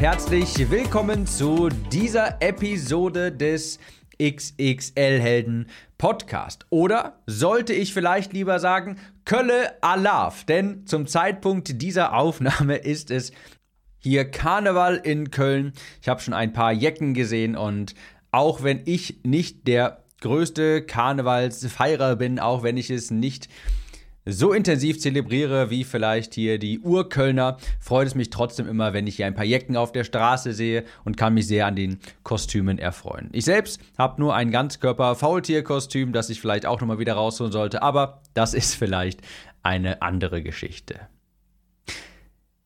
Herzlich willkommen zu dieser Episode des XXL Helden Podcast. Oder sollte ich vielleicht lieber sagen, Kölle Alaf, denn zum Zeitpunkt dieser Aufnahme ist es hier Karneval in Köln. Ich habe schon ein paar Jecken gesehen und auch wenn ich nicht der größte Karnevalsfeierer bin, auch wenn ich es nicht so intensiv zelebriere wie vielleicht hier die Urkölner, freut es mich trotzdem immer, wenn ich hier ein paar Jecken auf der Straße sehe und kann mich sehr an den Kostümen erfreuen. Ich selbst habe nur ein Ganzkörper-Faultier-Kostüm, das ich vielleicht auch nochmal wieder rausholen sollte, aber das ist vielleicht eine andere Geschichte.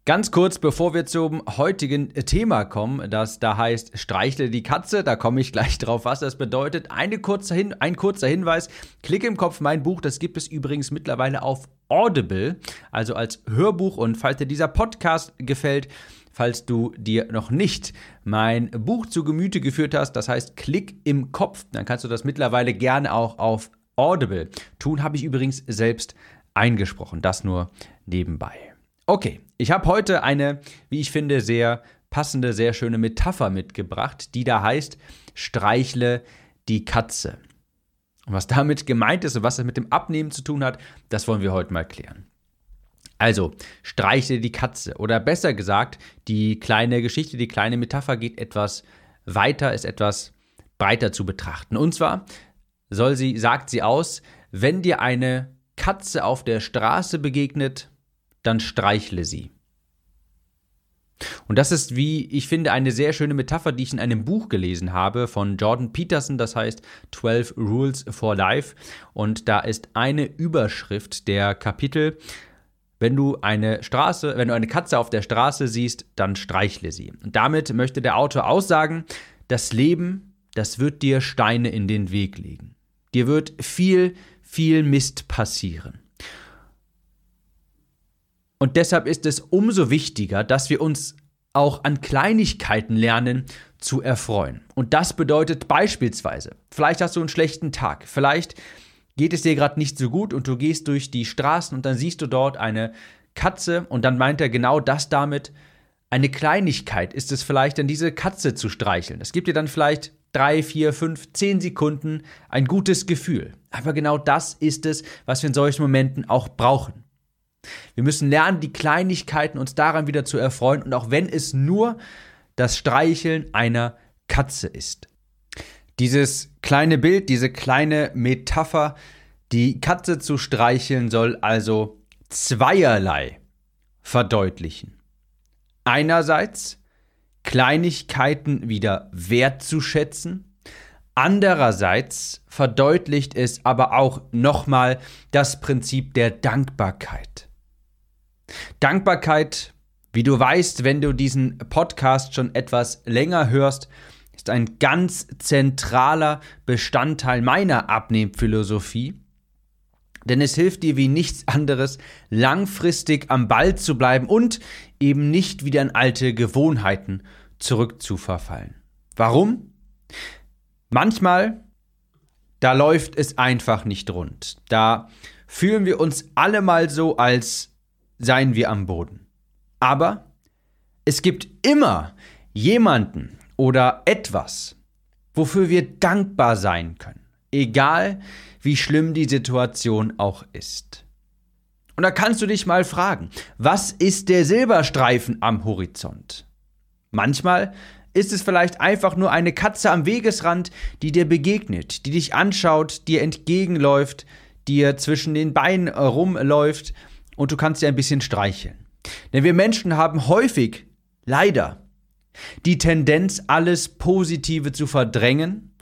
Ganz kurz, bevor wir zum heutigen Thema kommen, das da heißt Streichle die Katze, da komme ich gleich drauf, was das bedeutet. Eine kurze Hin ein kurzer Hinweis, Klick im Kopf mein Buch, das gibt es übrigens mittlerweile auf Audible, also als Hörbuch und falls dir dieser Podcast gefällt, falls du dir noch nicht mein Buch zu Gemüte geführt hast, das heißt Klick im Kopf, dann kannst du das mittlerweile gerne auch auf Audible tun, habe ich übrigens selbst eingesprochen, das nur nebenbei. Okay, ich habe heute eine, wie ich finde, sehr passende, sehr schöne Metapher mitgebracht, die da heißt, streichle die Katze. Und was damit gemeint ist und was das mit dem Abnehmen zu tun hat, das wollen wir heute mal klären. Also, streichle die Katze. Oder besser gesagt, die kleine Geschichte, die kleine Metapher geht etwas weiter, ist etwas breiter zu betrachten. Und zwar soll sie, sagt sie aus, wenn dir eine Katze auf der Straße begegnet, dann streichle sie. Und das ist, wie ich finde, eine sehr schöne Metapher, die ich in einem Buch gelesen habe von Jordan Peterson, das heißt 12 Rules for Life. Und da ist eine Überschrift der Kapitel, wenn du eine Straße, wenn du eine Katze auf der Straße siehst, dann streichle sie. Und damit möchte der Autor aussagen, das Leben, das wird dir Steine in den Weg legen. Dir wird viel, viel Mist passieren. Und deshalb ist es umso wichtiger, dass wir uns auch an Kleinigkeiten lernen zu erfreuen. Und das bedeutet beispielsweise, vielleicht hast du einen schlechten Tag, vielleicht geht es dir gerade nicht so gut und du gehst durch die Straßen und dann siehst du dort eine Katze und dann meint er genau das damit, eine Kleinigkeit ist es vielleicht, dann diese Katze zu streicheln. Das gibt dir dann vielleicht drei, vier, fünf, zehn Sekunden ein gutes Gefühl. Aber genau das ist es, was wir in solchen Momenten auch brauchen. Wir müssen lernen, die Kleinigkeiten uns daran wieder zu erfreuen und auch wenn es nur das Streicheln einer Katze ist. Dieses kleine Bild, diese kleine Metapher, die Katze zu streicheln soll also zweierlei verdeutlichen. Einerseits Kleinigkeiten wieder wertzuschätzen, andererseits verdeutlicht es aber auch nochmal das Prinzip der Dankbarkeit. Dankbarkeit, wie du weißt, wenn du diesen Podcast schon etwas länger hörst, ist ein ganz zentraler Bestandteil meiner Abnehmphilosophie. Denn es hilft dir wie nichts anderes, langfristig am Ball zu bleiben und eben nicht wieder in alte Gewohnheiten zurückzuverfallen. Warum? Manchmal, da läuft es einfach nicht rund. Da fühlen wir uns alle mal so, als seien wir am Boden. Aber es gibt immer jemanden oder etwas, wofür wir dankbar sein können, egal wie schlimm die Situation auch ist. Und da kannst du dich mal fragen, was ist der Silberstreifen am Horizont? Manchmal ist es vielleicht einfach nur eine Katze am Wegesrand, die dir begegnet, die dich anschaut, dir entgegenläuft, dir zwischen den Beinen rumläuft und du kannst sie ein bisschen streicheln. Denn wir Menschen haben häufig, leider, die Tendenz, alles Positive zu verdrängen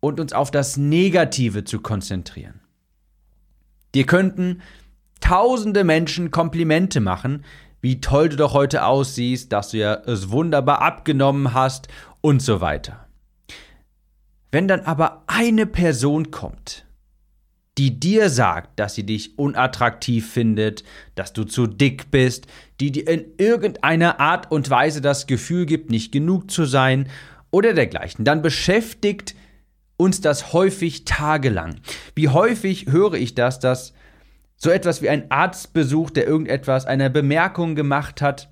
und uns auf das Negative zu konzentrieren. Dir könnten tausende Menschen Komplimente machen, wie toll du doch heute aussiehst, dass du ja es wunderbar abgenommen hast und so weiter. Wenn dann aber eine Person kommt, die dir sagt, dass sie dich unattraktiv findet, dass du zu dick bist, die dir in irgendeiner Art und Weise das Gefühl gibt, nicht genug zu sein oder dergleichen, dann beschäftigt uns das häufig tagelang. Wie häufig höre ich das, dass so etwas wie ein Arztbesuch, der irgendetwas, eine Bemerkung gemacht hat,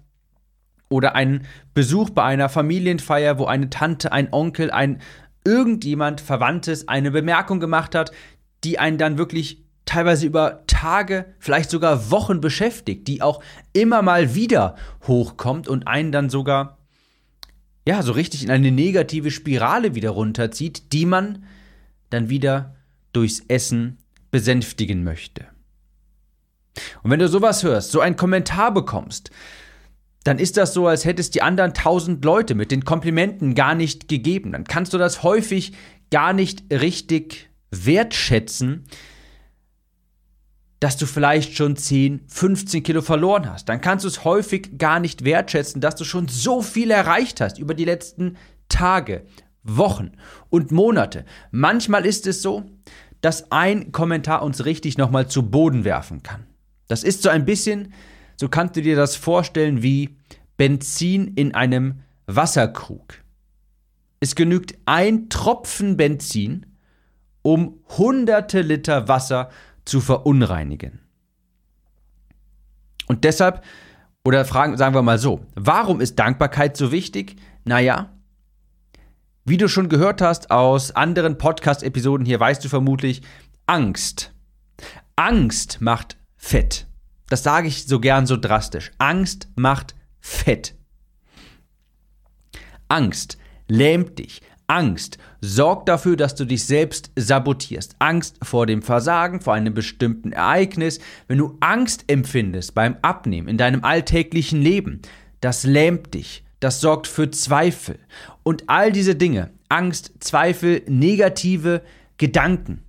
oder ein Besuch bei einer Familienfeier, wo eine Tante, ein Onkel, ein irgendjemand Verwandtes eine Bemerkung gemacht hat, die einen dann wirklich teilweise über Tage, vielleicht sogar Wochen beschäftigt, die auch immer mal wieder hochkommt und einen dann sogar ja, so richtig in eine negative Spirale wieder runterzieht, die man dann wieder durchs Essen besänftigen möchte. Und wenn du sowas hörst, so einen Kommentar bekommst, dann ist das so, als hättest die anderen tausend Leute mit den Komplimenten gar nicht gegeben. Dann kannst du das häufig gar nicht richtig wertschätzen, dass du vielleicht schon 10, 15 Kilo verloren hast. Dann kannst du es häufig gar nicht wertschätzen, dass du schon so viel erreicht hast über die letzten Tage, Wochen und Monate. Manchmal ist es so, dass ein Kommentar uns richtig nochmal zu Boden werfen kann. Das ist so ein bisschen, so kannst du dir das vorstellen wie Benzin in einem Wasserkrug. Es genügt ein Tropfen Benzin, um hunderte Liter Wasser zu verunreinigen. Und deshalb, oder fragen, sagen wir mal so, warum ist Dankbarkeit so wichtig? Naja, wie du schon gehört hast aus anderen Podcast-Episoden hier, weißt du vermutlich, Angst. Angst macht fett. Das sage ich so gern so drastisch. Angst macht fett. Angst lähmt dich. Angst sorgt dafür, dass du dich selbst sabotierst. Angst vor dem Versagen, vor einem bestimmten Ereignis. Wenn du Angst empfindest beim Abnehmen in deinem alltäglichen Leben, das lähmt dich. Das sorgt für Zweifel. Und all diese Dinge, Angst, Zweifel, negative Gedanken,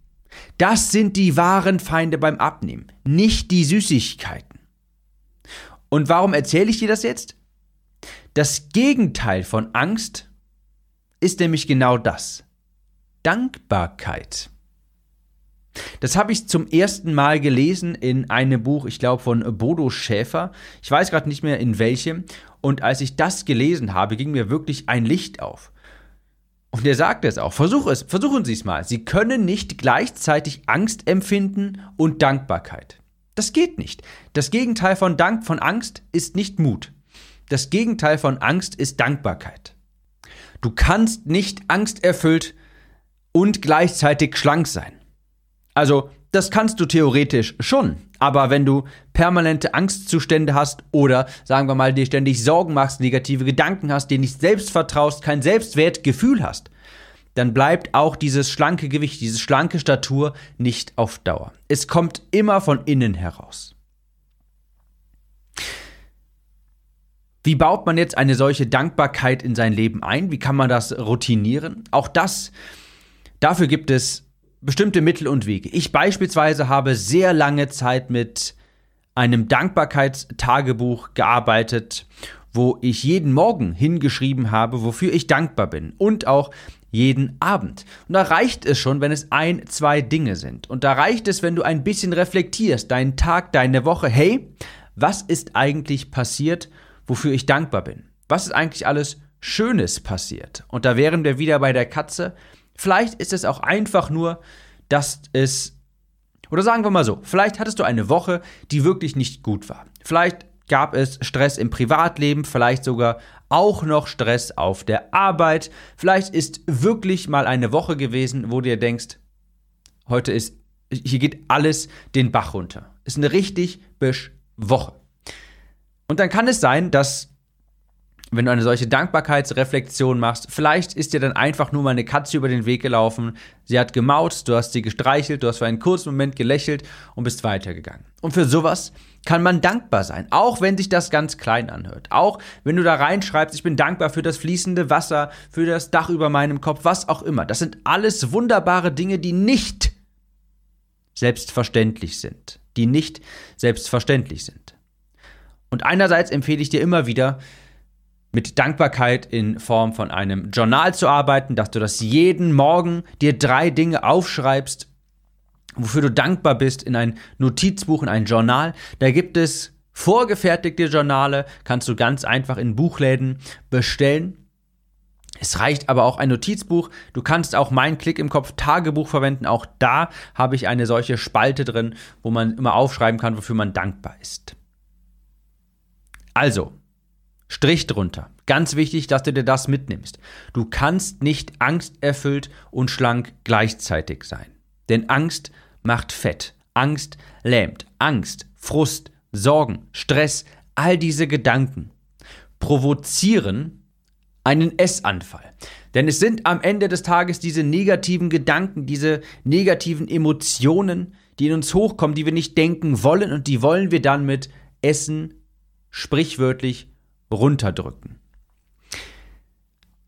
das sind die wahren Feinde beim Abnehmen, nicht die Süßigkeiten. Und warum erzähle ich dir das jetzt? Das Gegenteil von Angst ist nämlich genau das. Dankbarkeit. Das habe ich zum ersten Mal gelesen in einem Buch, ich glaube von Bodo Schäfer. Ich weiß gerade nicht mehr in welchem. Und als ich das gelesen habe, ging mir wirklich ein Licht auf. Und er sagt es auch. Versuch es, versuchen Sie es mal. Sie können nicht gleichzeitig Angst empfinden und Dankbarkeit. Das geht nicht. Das Gegenteil von Dank, von Angst ist nicht Mut. Das Gegenteil von Angst ist Dankbarkeit. Du kannst nicht angsterfüllt und gleichzeitig schlank sein. Also, das kannst du theoretisch schon, aber wenn du permanente Angstzustände hast oder, sagen wir mal, dir ständig Sorgen machst, negative Gedanken hast, dir nicht selbst vertraust, kein Selbstwertgefühl hast, dann bleibt auch dieses schlanke Gewicht, diese schlanke Statur nicht auf Dauer. Es kommt immer von innen heraus. Wie baut man jetzt eine solche Dankbarkeit in sein Leben ein? Wie kann man das routinieren? Auch das, dafür gibt es bestimmte Mittel und Wege. Ich beispielsweise habe sehr lange Zeit mit einem Dankbarkeitstagebuch gearbeitet, wo ich jeden Morgen hingeschrieben habe, wofür ich dankbar bin und auch jeden Abend. Und da reicht es schon, wenn es ein, zwei Dinge sind. Und da reicht es, wenn du ein bisschen reflektierst, deinen Tag, deine Woche. Hey, was ist eigentlich passiert, wofür ich dankbar bin? Was ist eigentlich alles Schönes passiert? Und da wären wir wieder bei der Katze. Vielleicht ist es auch einfach nur, dass es, oder sagen wir mal so, vielleicht hattest du eine Woche, die wirklich nicht gut war. Vielleicht gab es Stress im Privatleben, vielleicht sogar auch noch Stress auf der Arbeit. Vielleicht ist wirklich mal eine Woche gewesen, wo du dir denkst, heute ist, hier geht alles den Bach runter. Ist eine richtig bisch Woche. Und dann kann es sein, dass wenn du eine solche Dankbarkeitsreflexion machst, vielleicht ist dir dann einfach nur mal eine Katze über den Weg gelaufen, sie hat gemaut, du hast sie gestreichelt, du hast für einen kurzen Moment gelächelt und bist weitergegangen. Und für sowas kann man dankbar sein, auch wenn sich das ganz klein anhört. Auch wenn du da reinschreibst, ich bin dankbar für das fließende Wasser, für das Dach über meinem Kopf, was auch immer. Das sind alles wunderbare Dinge, die nicht selbstverständlich sind. Die nicht selbstverständlich sind. Und einerseits empfehle ich dir immer wieder, mit Dankbarkeit in Form von einem Journal zu arbeiten, dass du das jeden Morgen dir drei Dinge aufschreibst, wofür du dankbar bist, in ein Notizbuch, in ein Journal. Da gibt es vorgefertigte Journale, kannst du ganz einfach in Buchläden bestellen. Es reicht aber auch ein Notizbuch. Du kannst auch mein Klick im Kopf Tagebuch verwenden. Auch da habe ich eine solche Spalte drin, wo man immer aufschreiben kann, wofür man dankbar ist. Also, Strich drunter. Ganz wichtig, dass du dir das mitnimmst. Du kannst nicht angsterfüllt und schlank gleichzeitig sein. Denn Angst macht fett. Angst lähmt. Angst, Frust, Sorgen, Stress, all diese Gedanken provozieren einen Essanfall. Denn es sind am Ende des Tages diese negativen Gedanken, diese negativen Emotionen, die in uns hochkommen, die wir nicht denken wollen und die wollen wir dann mit Essen sprichwörtlich runterdrücken.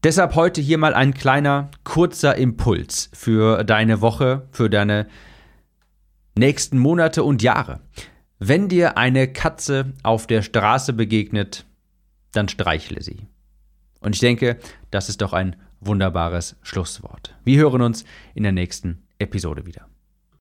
Deshalb heute hier mal ein kleiner, kurzer Impuls für deine Woche, für deine nächsten Monate und Jahre. Wenn dir eine Katze auf der Straße begegnet, dann streichle sie. Und ich denke, das ist doch ein wunderbares Schlusswort. Wir hören uns in der nächsten Episode wieder.